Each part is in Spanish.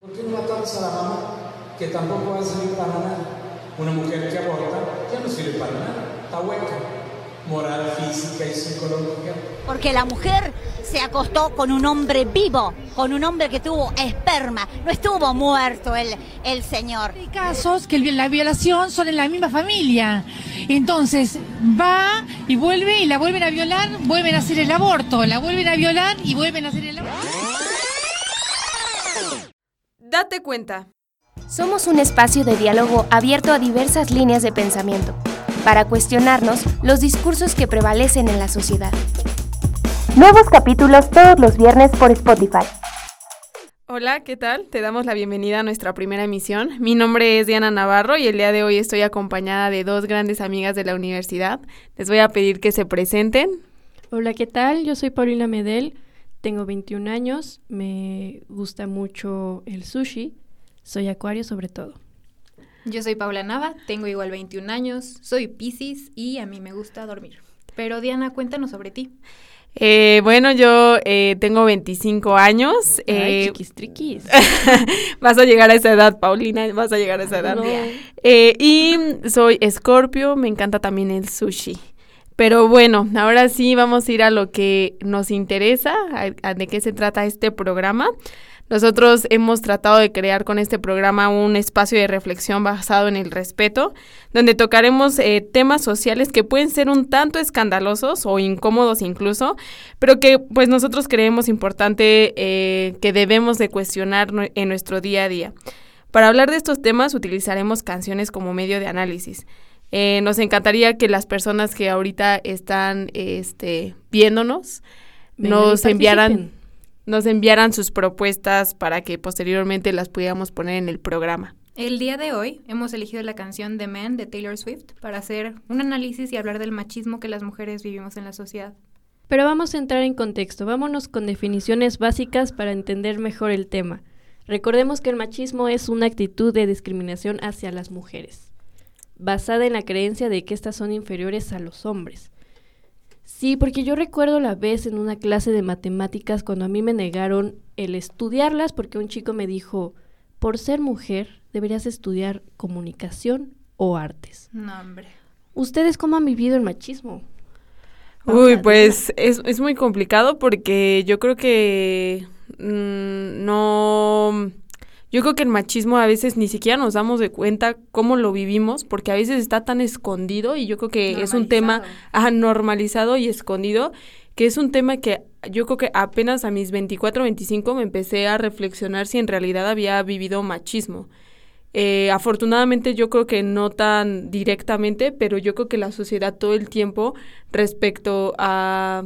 ¿Por qué no matas a la mamá? Que tampoco va a servir para nada. Una mujer que aborta ya no sirve para nada. Está hueca. Moral, física y psicológica. Porque la mujer se acostó con un hombre vivo, con un hombre que tuvo esperma. No estuvo muerto el, el señor. Hay casos que la violación son en la misma familia. Entonces va y vuelve y la vuelven a violar, vuelven a hacer el aborto, la vuelven a violar y vuelven a hacer el aborto. Date cuenta. Somos un espacio de diálogo abierto a diversas líneas de pensamiento, para cuestionarnos los discursos que prevalecen en la sociedad. Nuevos capítulos todos los viernes por Spotify. Hola, ¿qué tal? Te damos la bienvenida a nuestra primera emisión. Mi nombre es Diana Navarro y el día de hoy estoy acompañada de dos grandes amigas de la universidad. Les voy a pedir que se presenten. Hola, ¿qué tal? Yo soy Paulina Medel, tengo 21 años, me gusta mucho el sushi, soy acuario sobre todo. Yo soy Paula Nava, tengo igual 21 años, soy Pisces y a mí me gusta dormir. Pero Diana, cuéntanos sobre ti. Eh, bueno, yo eh, tengo 25 años. Ay, eh, chiquis triquis. vas a llegar a esa edad, Paulina, vas a llegar a esa edad. No. Eh, y soy Escorpio, me encanta también el sushi. Pero bueno, ahora sí vamos a ir a lo que nos interesa, a- de qué se trata este programa. Nosotros hemos tratado de crear con este programa un espacio de reflexión basado en el respeto, donde tocaremos eh, temas sociales que pueden ser un tanto escandalosos o incómodos incluso, pero que pues nosotros creemos importante eh, que debemos de cuestionar en nuestro día a día. Para hablar de estos temas utilizaremos canciones como medio de análisis. Eh, nos encantaría que las personas que ahorita están este, viéndonos Vengan nos enviaran nos enviaran sus propuestas para que posteriormente las pudiéramos poner en el programa. El día de hoy hemos elegido la canción The Man de Taylor Swift para hacer un análisis y hablar del machismo que las mujeres vivimos en la sociedad. Pero vamos a entrar en contexto, vámonos con definiciones básicas para entender mejor el tema. Recordemos que el machismo es una actitud de discriminación hacia las mujeres, basada en la creencia de que éstas son inferiores a los hombres. Sí, porque yo recuerdo la vez en una clase de matemáticas cuando a mí me negaron el estudiarlas porque un chico me dijo, por ser mujer deberías estudiar comunicación o artes. No, hombre. ¿Ustedes cómo han vivido el machismo? Uy, pues es, es muy complicado porque yo creo que mm, no... Yo creo que el machismo a veces ni siquiera nos damos de cuenta cómo lo vivimos, porque a veces está tan escondido y yo creo que es un tema ajá, normalizado y escondido, que es un tema que yo creo que apenas a mis 24, 25 me empecé a reflexionar si en realidad había vivido machismo. Eh, afortunadamente yo creo que no tan directamente, pero yo creo que la sociedad todo el tiempo respecto a,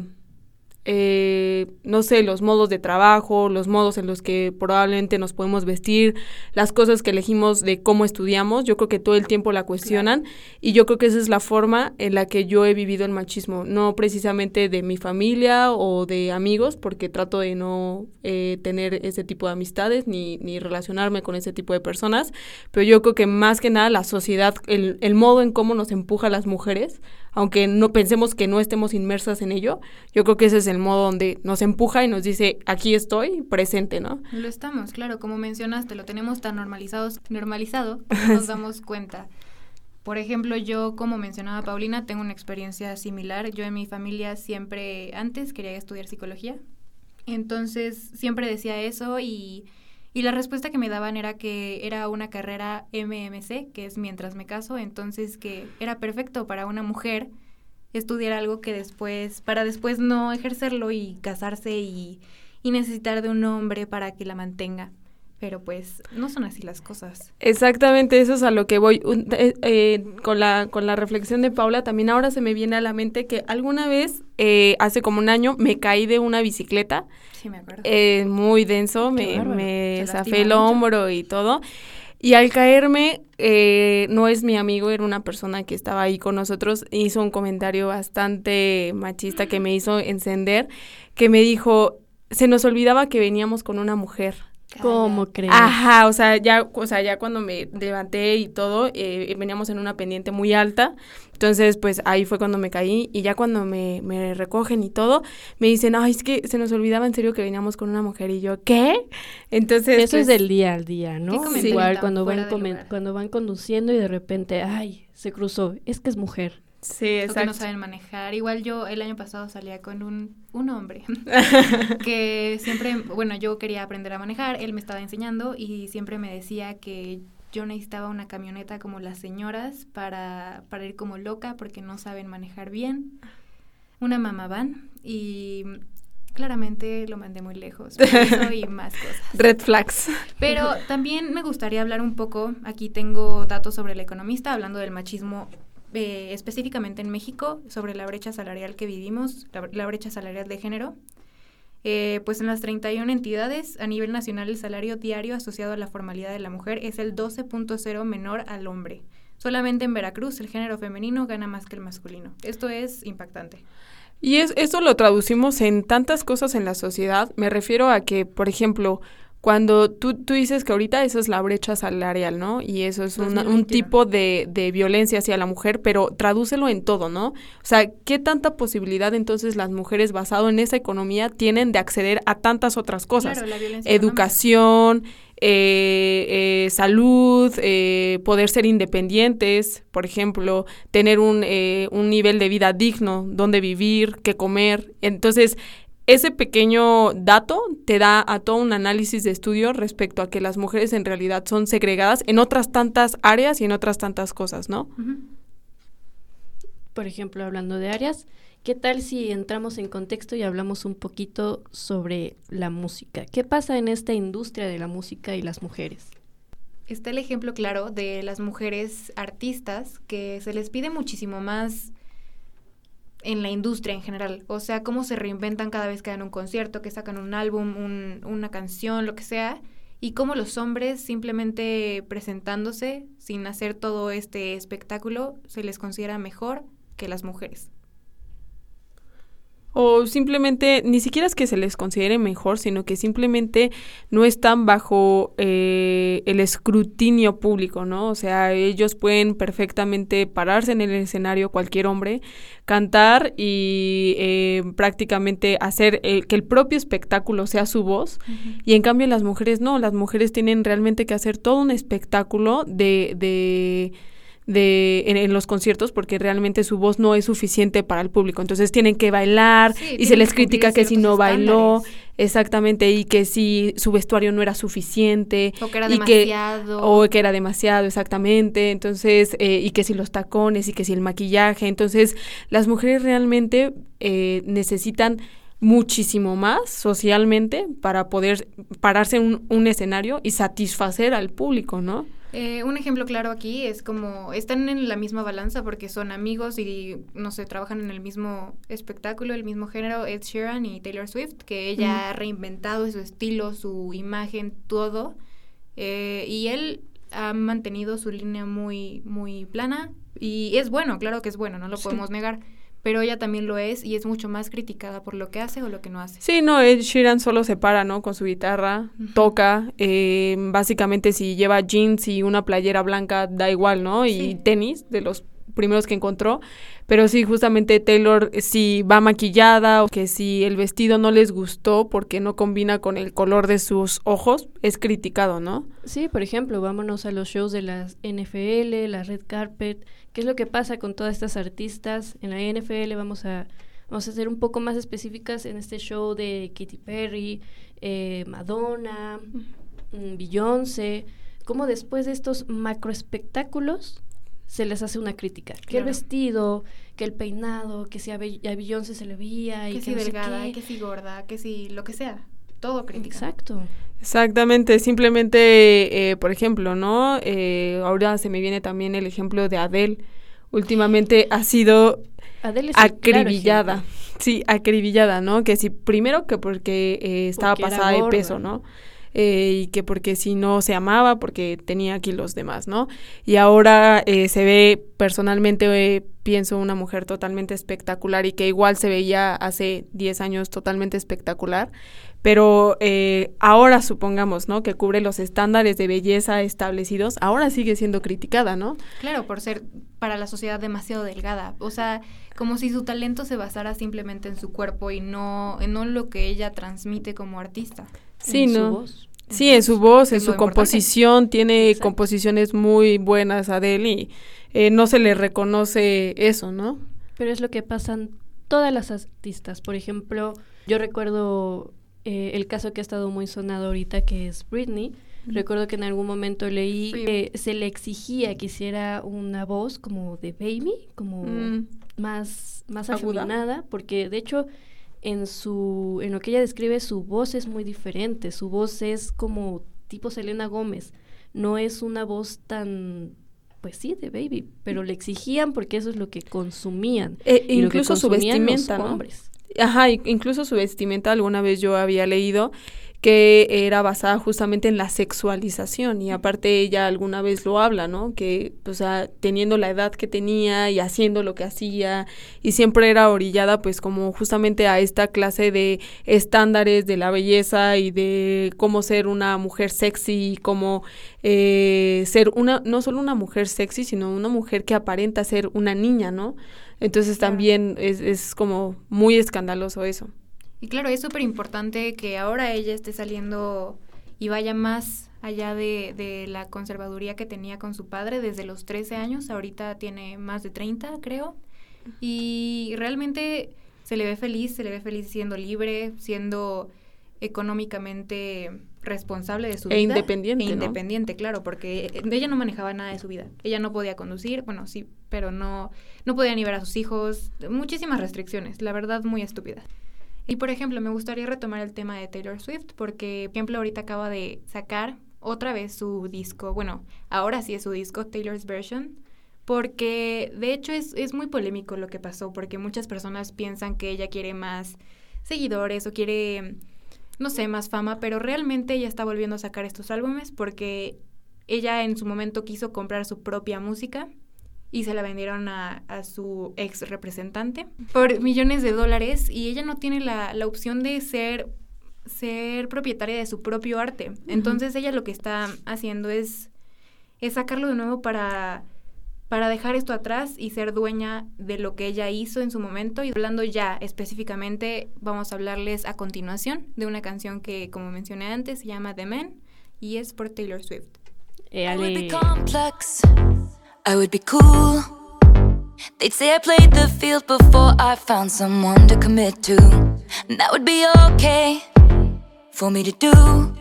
eh, no sé, los modos de trabajo, los modos en los que probablemente nos podemos vestir, las cosas que elegimos de cómo estudiamos, yo creo que todo el tiempo la cuestionan y yo creo que esa es la forma en la que yo he vivido el machismo, no precisamente de mi familia o de amigos, porque trato de no eh, tener ese tipo de amistades ni, ni relacionarme con ese tipo de personas, pero yo creo que más que nada la sociedad, el, el modo en cómo nos empuja a las mujeres, aunque no pensemos que no estemos inmersas en ello, yo creo que ese es el modo donde nos empuja y nos dice, aquí estoy, presente, ¿no? Lo estamos, claro, como mencionaste, lo tenemos tan normalizados, normalizado que no nos damos cuenta. Por ejemplo, yo, como mencionaba Paulina, tengo una experiencia similar. Yo en mi familia siempre, antes quería estudiar psicología. Entonces, siempre decía eso y, y la respuesta que me daban era que era una carrera MMC, que es mientras me caso, entonces que era perfecto para una mujer estudiar algo que después, para después no ejercerlo y casarse y, y necesitar de un hombre para que la mantenga. Pero pues no son así las cosas. Exactamente, eso es a lo que voy. Un- eh, eh, con, la, con la reflexión de Paula, también ahora se me viene a la mente que alguna vez, eh, hace como un año, me caí de una bicicleta, Sí, me acuerdo. eh, muy denso, Qué me, me ¿Te zafé el hombro y todo. Y al caerme, eh, no es mi amigo, era una persona que estaba ahí con nosotros, hizo un comentario bastante machista que me hizo encender, que me dijo, se nos olvidaba que veníamos con una mujer. ¿Cómo crees? Ajá, o sea, ya, o sea, ya cuando me levanté y todo, eh, veníamos en una pendiente muy alta, entonces pues ahí fue cuando me caí y ya cuando me, me recogen y todo, me dicen, ay, es que se nos olvidaba en serio que veníamos con una mujer y yo, ¿qué? Entonces... Eso es pues, del día al día, ¿no? ¿Qué comentario Igual cuando van, cuando van conduciendo y de repente, ay, se cruzó, es que es mujer. Sí, O que exacto. no saben manejar. Igual yo el año pasado salía con un, un hombre que siempre, bueno, yo quería aprender a manejar, él me estaba enseñando y siempre me decía que yo necesitaba una camioneta como las señoras para, para ir como loca porque no saben manejar bien. Una mamá van y claramente lo mandé muy lejos. eso y más cosas. Red flags. Pero también me gustaría hablar un poco, aquí tengo datos sobre el economista, hablando del machismo eh, específicamente en México, sobre la brecha salarial que vivimos, la, brecha salarial de género. Eh, pues en las 31 entidades a nivel nacional el salario diario asociado a la formalidad de la mujer es el 12.0 menor al hombre. Solamente en Veracruz el género femenino gana más que el masculino. Esto es impactante. Y es, eso lo traducimos en tantas cosas en la sociedad. Me refiero a que, por ejemplo, cuando tú, tú dices que ahorita eso es la brecha salarial, ¿no? Y eso es una- un 2021. tipo de, de violencia hacia la mujer, pero tradúcelo en todo, ¿no? O sea, ¿qué tanta posibilidad entonces las mujeres basado en esa economía tienen de acceder a tantas otras cosas? Claro, la violencia económica. Educación, eh, eh, salud, eh, poder ser independientes, por ejemplo, tener un, eh, un nivel de vida digno, donde vivir, qué comer. Entonces, ese pequeño dato te da a todo un análisis de estudio respecto a que las mujeres en realidad son segregadas en otras tantas áreas y en otras tantas cosas, ¿no? Ujú. Por ejemplo, hablando de áreas, ¿qué tal si entramos en contexto y hablamos un poquito sobre la música? ¿Qué pasa en esta industria de la música y las mujeres? Está el ejemplo claro de las mujeres artistas que se les pide muchísimo más en la industria en general. O sea, cómo se reinventan cada vez que dan un concierto, que sacan un álbum, un- una canción, lo que sea. Y cómo los hombres simplemente presentándose sin hacer todo este espectáculo se les considera mejor que las mujeres. O simplemente, ni siquiera es que se les considere mejor, sino que simplemente no están bajo eh, el escrutinio público, ¿no? O sea, ellos pueden perfectamente pararse en el escenario, cualquier hombre, cantar y eh, prácticamente hacer eh, que el propio espectáculo sea su voz. Y en cambio las mujeres no, las mujeres tienen realmente que hacer todo un espectáculo de... de de en, en los conciertos porque realmente su voz no es suficiente para el público. Entonces tienen que bailar Sí, y se les que critica que si no bailó. exactamente y que si su vestuario no era suficiente O que era y que- demasiado. o que era demasiado exactamente. Entonces eh, y que si los tacones y que si el maquillaje. Entonces las mujeres realmente eh, necesitan muchísimo más socialmente para poder pararse en un, un escenario y satisfacer al público, ¿no? Eh, un ejemplo claro aquí es como están en la misma balanza porque son amigos y no sé, trabajan en el mismo espectáculo, el mismo género, Ed Sheeran y Taylor Swift, que ella ha reinventado su estilo, su imagen, todo. eh, y él ha mantenido su línea muy, muy plana y es bueno, claro que es bueno, no lo Sí. podemos negar. Pero ella también lo es y es mucho más criticada por lo que hace o lo que no hace. Sí, no, Ed Sheeran solo se para, ¿no? Con su guitarra, toca, eh, básicamente si lleva jeans y una playera blanca, da igual, ¿no? Y Sí. tenis, de los primeros que encontró, pero sí, justamente Taylor, eh, si va maquillada o que si el vestido no les gustó porque no combina con el color de sus ojos, es criticado, ¿no? Sí, por ejemplo, vámonos a los shows de las NFL, la red carpet. ¿Qué es lo que pasa con todas estas artistas? En la NFL vamos a, vamos a ser un poco más específicas en este show de Katy Perry, eh, Madonna, mm, Beyoncé. Cómo después de estos macroespectáculos se les hace una crítica. Que el vestido, que el peinado, que si a, Be- a Beyoncé se le veía y Que que, si no delgada, qué. que si gorda, que si lo que sea. Todo crítica. Exacto. Exactamente, simplemente, eh, por ejemplo, ¿no? Eh, ahora se me viene también el ejemplo de Adele. Últimamente ha sido claro acribillada. sí, acribillada, ¿no? Que sí, primero que porque eh, estaba Porque pasada de peso, ¿no? Eh, y que porque si no se amaba, porque tenía aquí los demás, ¿no? Y ahora eh, se ve personalmente, eh, pienso, una mujer totalmente espectacular y que igual se veía hace 10 años totalmente espectacular, pero eh, ahora supongamos, ¿no? Que cubre los estándares de belleza establecidos, ahora sigue siendo criticada, ¿no? Claro, por ser para la sociedad demasiado delgada, o sea, como si su talento se basara simplemente en su cuerpo y no en no lo que ella transmite como artista. Sí, en su voz. Sí, en su voz, en su importante. composición, tiene Exacto. composiciones muy buenas Adele y eh, no se le reconoce eso, ¿no? Pero es lo que pasan todas las artistas. Por ejemplo, yo recuerdo eh, el caso que ha estado muy sonado ahorita, que es Britney. Recuerdo que en algún momento leí que se le exigía que hiciera una voz como de baby, como Mm. más, más Aguda. afeminada, porque de hecho en su en lo que ella describe su voz es muy diferente, su voz es como tipo Selena Gómez, no es una voz tan pues sí, de baby, pero le exigían porque eso es lo que consumían. Eh, y lo que incluso su los vestimenta, ¿no? Ajá, incluso su vestimenta alguna vez yo había leído que era basada justamente en la sexualización y aparte ella alguna vez lo habla, ¿no? Que, o sea, teniendo la edad que tenía y haciendo lo que hacía y siempre era orillada pues como justamente a esta clase de estándares de la belleza y de cómo ser una mujer sexy y cómo eh, ser una, no solo una mujer sexy, sino una mujer que aparenta ser una niña, ¿no? Entonces también es, es como muy escandaloso eso. Y claro, es súper importante que ahora ella esté saliendo y vaya más allá de, de la conservaduría que tenía con su padre desde los 13 años, ahorita tiene más de 30, creo. Y realmente se le ve feliz, se le ve feliz siendo libre, siendo económicamente responsable de su E vida. independiente, E independiente, claro, porque eh, ella no manejaba nada de su vida. Ella no podía conducir, bueno, sí, pero no, no podía ni ver a sus hijos. Muchísimas restricciones, la verdad, muy estúpidas. Y por ejemplo, me gustaría retomar el tema de Taylor Swift, porque, por ejemplo, ahorita acaba de sacar otra vez su disco, bueno, ahora sí es su disco, Taylor's Version, porque de hecho es, es muy polémico lo que pasó, porque muchas personas piensan que ella quiere más seguidores o quiere, no sé, más fama, pero realmente ella está volviendo a sacar estos álbumes porque ella en su momento quiso comprar su propia música y se la vendieron a, a su ex representante por millones de dólares y ella no tiene la, la opción de ser, ser propietaria de su propio arte. Entonces ella lo que está haciendo es, es sacarlo de nuevo para, para dejar esto atrás y ser dueña de lo que ella hizo en su momento. Y hablando ya específicamente, vamos a hablarles a continuación de una canción que, como mencioné antes, se llama The Man y es por Taylor Swift. Eh, I would be complex. I would be cool. They'd say I played the field before I found someone to commit to. And that would be okay for me to do.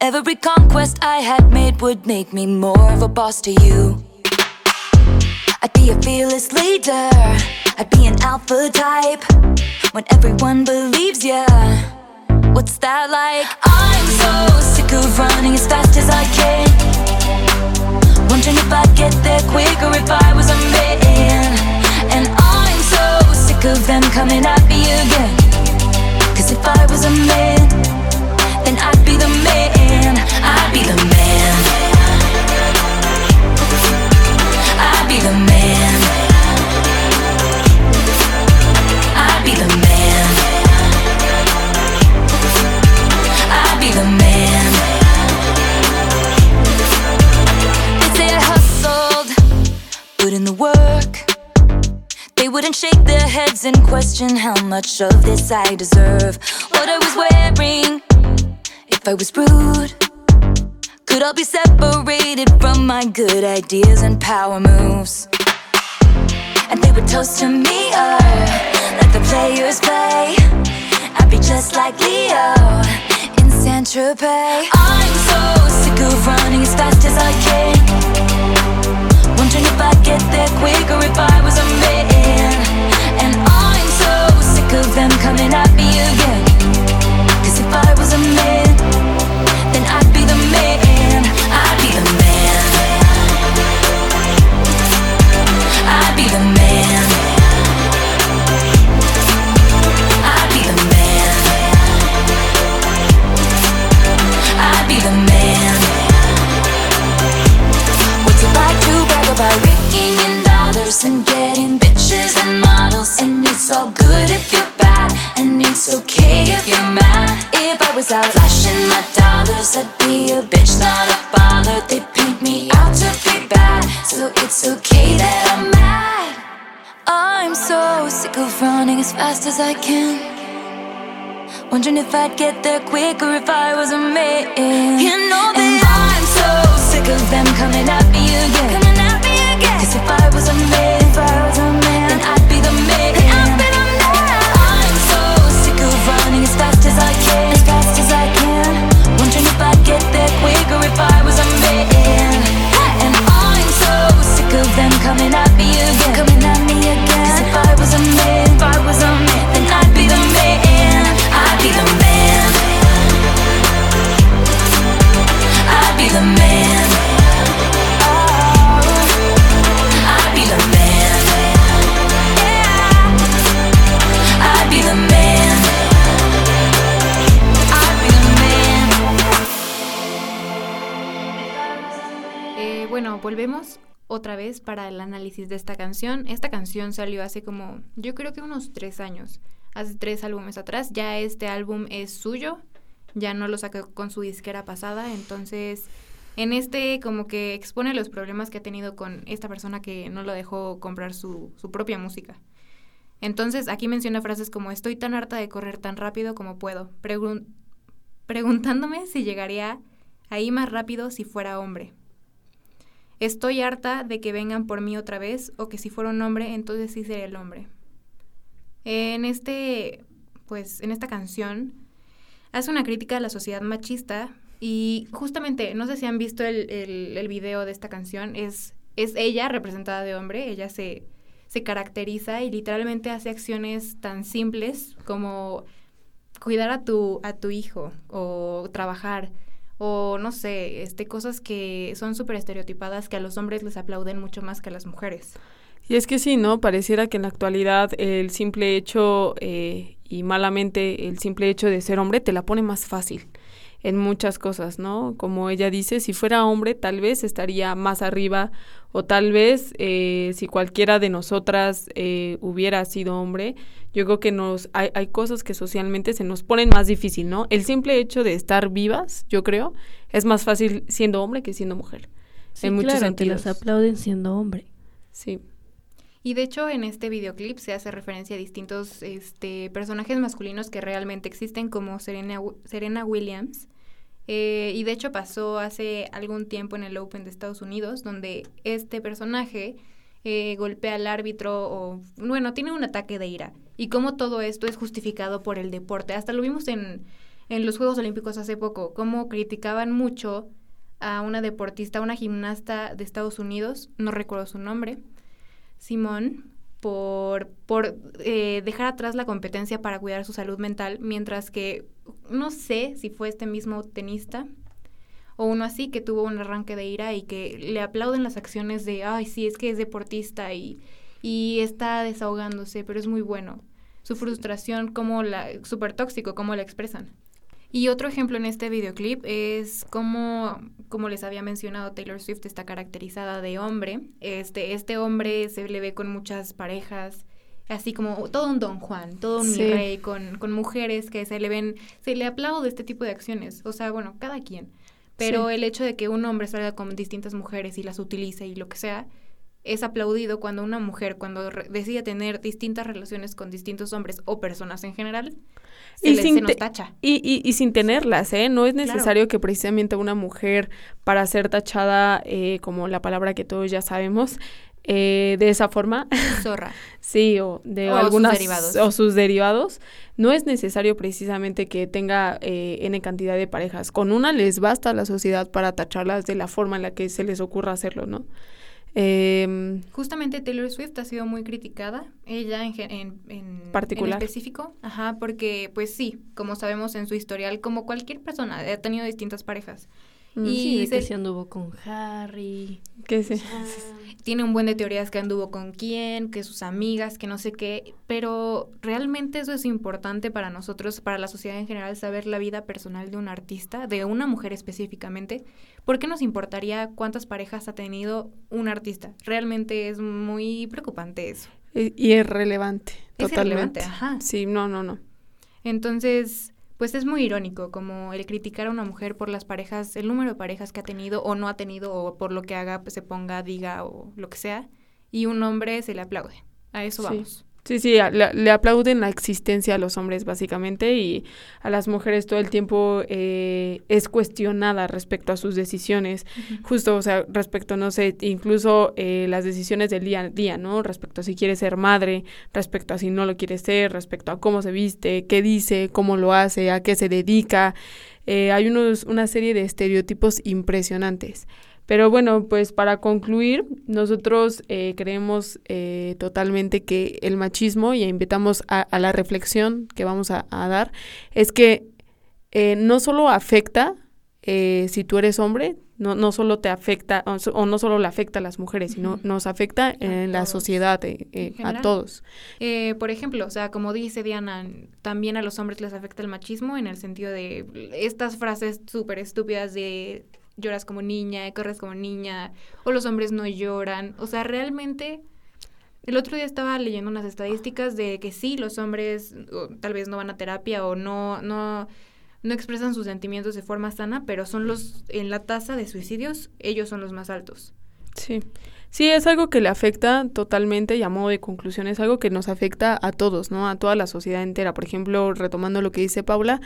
Every conquest I had made would make me more of a boss to you. I'd be a fearless leader. I'd be an alpha type. When everyone believes ya. What's that like? I'm so sick of running as fast as I can. Wondering if I'd get there quicker if I was a man. And I'm so sick of them coming at me again. Cause if I was a man, then I'd be the man. I'd be the man. I'd be the man. I'd be the man. They'd say I hustled, put in the work. They wouldn't shake their heads and question how much of this I deserve. What I was wearing, if I was rude, could all be separated from my good ideas and power moves. And they would toast to me, uh, let the players play. I'd be just like Leo in Saint Tropez. I'm so sick of running as fast as I can. Wondering if I'd get there quicker if I was a man. And I'm so sick of them coming at can. Wondering if I'd get there quicker if I was a man. You know that I'm so sick of them coming at me again. Coming at me again. Cause if I was a man, if I was a man, then I'd be the man. I'd be the man. I'm so sick of running as fast as I can. As fast as I can. Wondering if I'd get there quicker if I was a man. And I'm so sick of them coming at me again. Coming at me again. Cause if I was a man, if I was a man, volvemos otra vez para el análisis de esta canción. Esta canción salió hace como, yo creo que unos tres años, hace tres álbumes atrás. Ya este álbum es suyo, ya no lo sacó con su disquera pasada, entonces en este como que expone los problemas que ha tenido con esta persona que no lo dejó comprar su, su propia música. Entonces aquí menciona frases como estoy tan harta de correr tan rápido como puedo, pregun- preguntándome si llegaría ahí más rápido si fuera hombre. Estoy harta de que vengan por mí otra vez o que si fuera un hombre entonces sí sería el hombre. En este, pues, en esta canción hace una crítica a la sociedad machista y justamente, no sé si han visto el, el, el video de esta canción, es, es ella representada de hombre, ella se, se caracteriza y literalmente hace acciones tan simples como cuidar a tu, a tu hijo o trabajar o no sé, este, cosas que son súper estereotipadas que a los hombres les aplauden mucho más que a las mujeres. Y es que sí, ¿no? Pareciera que en la actualidad el simple hecho, eh, y malamente el simple hecho de ser hombre, te la pone más fácil en muchas cosas, ¿no? Como ella dice, si fuera hombre tal vez estaría más arriba o tal vez eh, si cualquiera de nosotras eh, hubiera sido hombre, yo creo que nos hay, hay, cosas que socialmente se nos ponen más difícil, ¿no? El simple hecho de estar vivas, yo creo, es más fácil siendo hombre que siendo mujer. Sí, en muchos claro, sentidos. te las aplauden siendo hombre. Sí. Y de hecho en este videoclip se hace referencia a distintos este, personajes masculinos que realmente existen como Serena, Serena Williams. Eh, y de hecho pasó hace algún tiempo en el Open de Estados Unidos donde este personaje eh, golpea al árbitro o bueno, tiene un ataque de ira. Y cómo todo esto es justificado por el deporte. Hasta lo vimos en, en los Juegos Olímpicos hace poco, cómo criticaban mucho a una deportista, una gimnasta de Estados Unidos, no recuerdo su nombre, Simón por, por eh, dejar atrás la competencia para cuidar su salud mental, mientras que no sé si fue este mismo tenista o uno así que tuvo un arranque de ira y que le aplauden las acciones de, ay, sí, es que es deportista y, y está desahogándose, pero es muy bueno. Su frustración, como la, súper tóxico, cómo la expresan. Y otro ejemplo en este videoclip es cómo, como les había mencionado, Taylor Swift está caracterizada de hombre. Este, este hombre se le ve con muchas parejas, así como todo un Don Juan, todo un Sí. rey, con, con mujeres que se le ven, se le aplaude este tipo de acciones. O sea, bueno, cada quien. Pero Sí. el hecho de que un hombre salga con distintas mujeres y las utilice y lo que sea, es aplaudido cuando una mujer, cuando decide tener distintas relaciones con distintos hombres o personas en general, se, Y le- sin se nos tacha. Y, y, y sin tenerlas, ¿eh? No es Claro. necesario que precisamente una mujer, para ser tachada, eh, como la palabra que todos ya sabemos, eh, de esa forma, Zorra. sí, o de O sus derivados. o sus derivados, no es necesario precisamente que tenga eh, n cantidad de parejas. Con una les basta a la sociedad para tacharlas de la forma en la que se les ocurra hacerlo, ¿no? Em, Justamente Taylor Swift ha sido muy criticada, ella en, en, en- Particular. en específico, ajá, porque pues sí, como sabemos en su historial, como cualquier persona, ha tenido distintas parejas. Mm. Y Sí, de que se- anduvo con Harry. que sí. tiene un buen de teorías que anduvo con quién, que sus amigas, que no sé qué, pero realmente eso es importante para nosotros, para la sociedad en general, saber la vida personal de un artista, de una mujer específicamente. ¿Por qué nos importaría cuántas parejas ha tenido un artista? Realmente es muy preocupante eso. Y es relevante, Es totalmente. irrelevante, ajá. Sí, no, no, no. Entonces, pues es muy irónico como el criticar a una mujer por las parejas, el número de parejas que ha tenido o no ha tenido o por lo que haga, pues se ponga, diga o lo que sea, y un hombre se le aplaude. A eso Sí. vamos. Sí, sí, le, le aplauden la existencia a los hombres básicamente y a las mujeres todo el tiempo eh, es cuestionada respecto a sus decisiones, justo, o sea, respecto, no sé, incluso eh, las decisiones del día a día, ¿no? Respecto a si quiere ser madre, respecto a si no lo quiere ser, respecto a cómo se viste, qué dice, cómo lo hace, a qué se dedica. Eh, hay unos, una serie de estereotipos impresionantes. Pero bueno, pues para concluir, nosotros eh, creemos eh, totalmente que el machismo, y invitamos a, a la reflexión que vamos a, a dar, es que eh, no solo afecta eh, si tú eres hombre, no, no solo te afecta, o, no solo le afecta a las mujeres, sino nos afecta en la sociedad, eh, eh, En a todos. Eh, por ejemplo, o sea, como dice Diana, también a los hombres les afecta el machismo en el sentido de estas frases súper estúpidas de lloras como niña, corres como niña, o los hombres no lloran. O sea, realmente, el otro día estaba leyendo unas estadísticas de que sí, los hombres o, tal vez no van a terapia o no, no, no expresan sus sentimientos de forma sana, pero son los, en la tasa de suicidios, ellos son los más altos. Sí. Sí, es algo que le afecta totalmente y a modo de conclusión es algo que nos afecta a todos, ¿no? A toda la sociedad entera. Por ejemplo, retomando lo que dice Paula,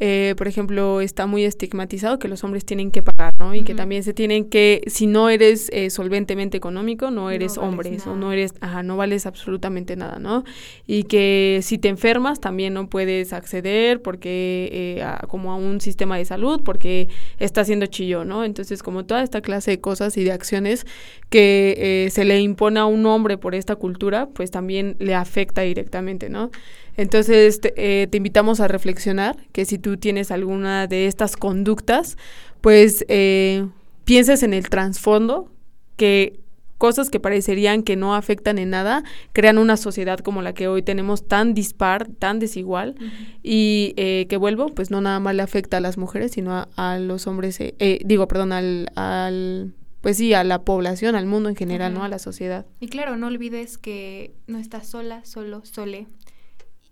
eh, por ejemplo, está muy estigmatizado que los hombres tienen que pagar, ¿no? Y que también se tienen que, si no eres eh, solventemente económico, no eres vales hombre, o no eres, ajá, no vales absolutamente nada, ¿no? Y que si te enfermas también no puedes acceder porque, eh, a- como a un sistema de salud, porque está haciendo chillo, ¿no? Entonces, como toda esta clase de cosas y de acciones que eh, se le impone a un hombre por esta cultura, pues también le afecta directamente, ¿no? Entonces, te, eh, te invitamos a reflexionar que si tú tienes alguna de estas conductas, pues eh, pienses en el trasfondo, que cosas que parecerían que no afectan en nada, crean una sociedad como la que hoy tenemos tan dispar, tan desigual, y eh, que vuelvo, pues no nada más le afecta a las mujeres, sino a, a los hombres, eh, eh, digo, perdón, al, al, pues sí, a la población, al mundo en general, ¿no? A la sociedad. Y claro, no olvides que no estás sola, solo, sole.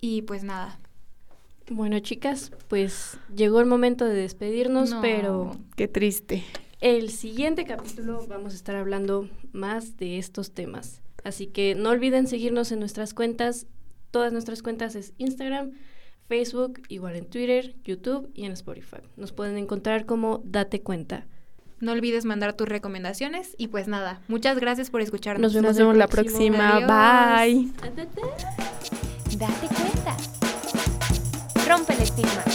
Y pues nada. Bueno, chicas, pues llegó el momento de despedirnos, No. pero Qué triste. el siguiente capítulo vamos a estar hablando más de estos temas. Así que no olviden seguirnos en nuestras cuentas. Todas nuestras cuentas es Instagram, Facebook, igual en Twitter, YouTube y en Spotify. Nos pueden encontrar como Date Cuenta. No olvides mandar tus recomendaciones. Y pues nada, muchas gracias por escucharnos. Nos vemos Nos vemos el la próxima. Adiós. Bye. Date cuenta. Rompe el estigma.